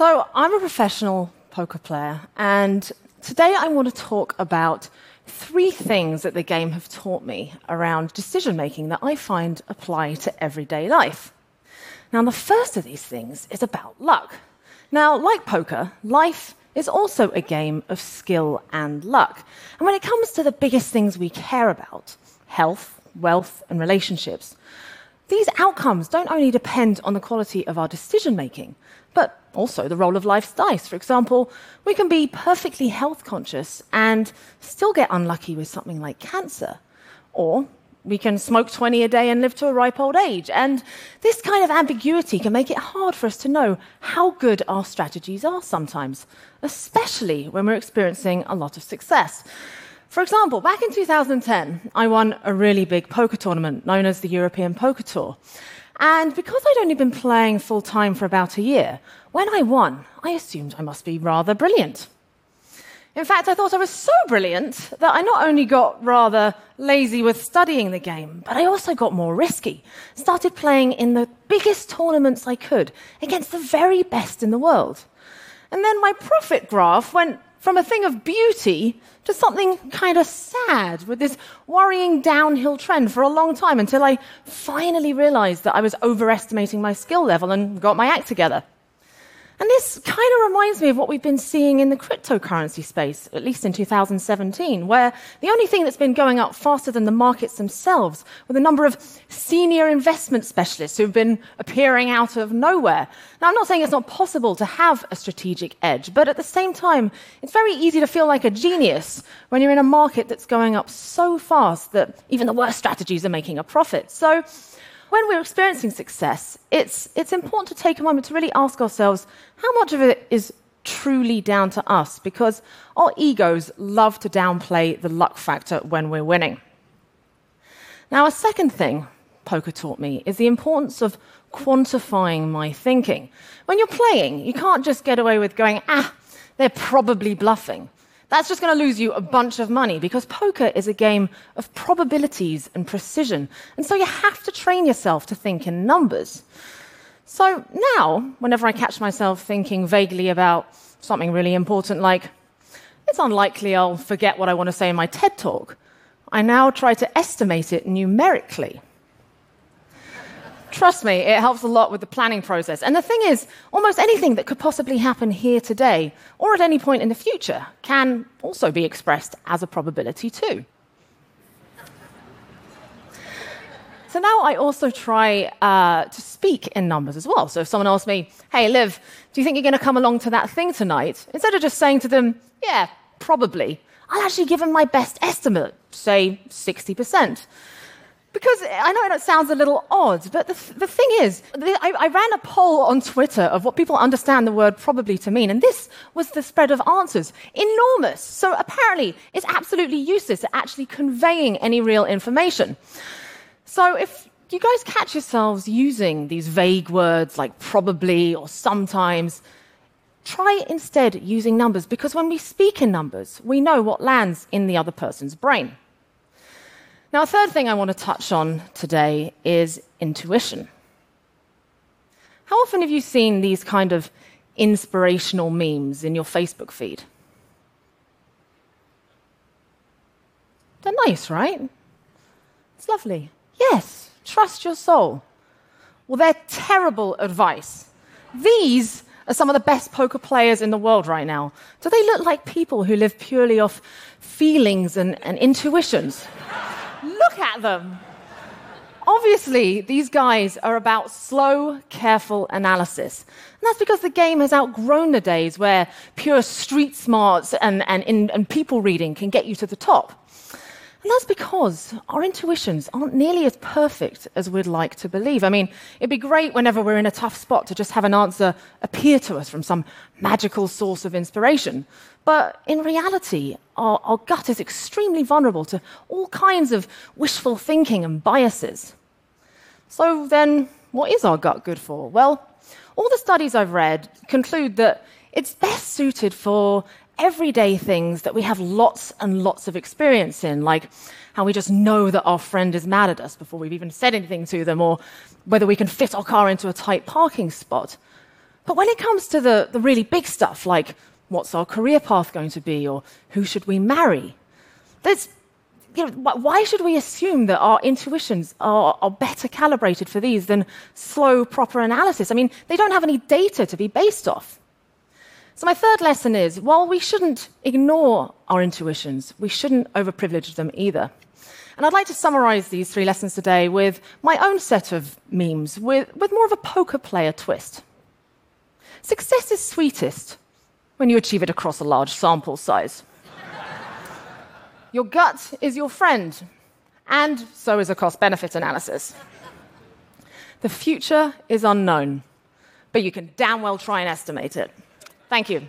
So, I'm a professional poker player, and today I want to talk about three things that the game have taught me around decision making that I find apply to everyday life. Now, the first of these things is about luck. Now, like poker, life is also a game of skill and luck. And when it comes to the biggest things we care about health, wealth, and relationships these outcomes don't only depend on the quality of our decision making, but also the roll of life's dice. For example, we can be perfectly health conscious and still get unlucky with something like cancer. Or we can smoke 20 a day and live to a ripe old age. And this kind of ambiguity can make it hard for us to know how good our strategies are sometimes, especially when we're experiencing a lot of success. For example, back in 2010, I won a really big poker tournament known as the European Poker Tour. And because I'd only been playing full time for about a year, when I won, I assumed I must be rather brilliant. In fact, I thought I was so brilliant that I not only got rather lazy with studying the game, but I also got more risky. Started playing in the biggest tournaments I could against the very best in the world. And then my profit graph went from a thing of beauty to something kind of sad with this worrying downhill trend for a long time until I finally realized that I was overestimating my skill level and got my act together. And this kind of reminds me of what we've been seeing in the cryptocurrency space, at least in 2017, where the only thing that's been going up faster than the markets themselves were the number of senior investment specialists who've been appearing out of nowhere. Now, I'm not saying it's not possible to have a strategic edge, but at the same time, it's very easy to feel like a genius when you're in a market that's going up so fast that even the worst strategies are making a profit. So, when we're experiencing success, it's, it's important to take a moment to really ask ourselves how much of it is truly down to us because our egos love to downplay the luck factor when we're winning. Now, a second thing poker taught me is the importance of quantifying my thinking. When you're playing, you can't just get away with going, ah, they're probably bluffing that's just going to lose you a bunch of money because poker is a game of probabilities and precision. And so you have to train yourself to think in numbers. So now, whenever I catch myself thinking vaguely about something really important like, it's unlikely I'll forget what I want to say in my TED talk, I now try to estimate it numerically. Trust me, it helps a lot with the planning process. And the thing is, almost anything that could possibly happen here today or at any point in the future can also be expressed as a probability too. So now I also try uh, to speak in numbers as well. So if someone asks me, hey, Liv, do you think you're going to come along to that thing tonight? Instead of just saying to them, yeah, probably, I'll actually give them my best estimate, say 60%. Because I know it sounds a little odd, but the, the thing is, I, I, ran a poll on Twitter of what people understand the word probably to mean, and this was the spread of answers. Enormous. So apparently, it's absolutely useless at actually conveying any real information. So if you guys catch yourselves using these vague words like probably or sometimes, try instead using numbers, because when we speak in numbers, we know what lands in the other person's brain. Now, a third thing I want to touch on today is intuition. How often have you seen these kind of inspirational memes in your Facebook feed? They're nice, right? It's lovely. Yes, trust your soul. Well, they're terrible advice. These are some of the best poker players in the world right now. Do they look like people who live purely off feelings and, and intuitions? Look at them. Obviously, these guys are about slow, careful analysis. And that's because the game has outgrown the days where pure street smarts and, and, and people reading can get you to the top. And that's because our intuitions aren't nearly as perfect as we'd like to believe. I mean, it'd be great whenever we're in a tough spot to just have an answer appear to us from some magical source of inspiration. But in reality, our, our gut is extremely vulnerable to all kinds of wishful thinking and biases. So then, what is our gut good for? Well, all the studies I've read conclude that it's best suited for everyday things that we have lots and lots of experience in, like how we just know that our friend is mad at us before we've even said anything to them, or whether we can fit our car into a tight parking spot. But when it comes to the, the really big stuff, like what's our career path going to be, or who should we marry, there's, you know, why should we assume that our intuitions are, are better calibrated for these than slow, proper analysis? I mean, they don't have any data to be based off. So, my third lesson is while we shouldn't ignore our intuitions, we shouldn't overprivilege them either. And I'd like to summarize these three lessons today with my own set of memes, with, with more of a poker player twist. Success is sweetest when you achieve it across a large sample size. your gut is your friend, and so is a cost benefit analysis. The future is unknown, but you can damn well try and estimate it. Thank you.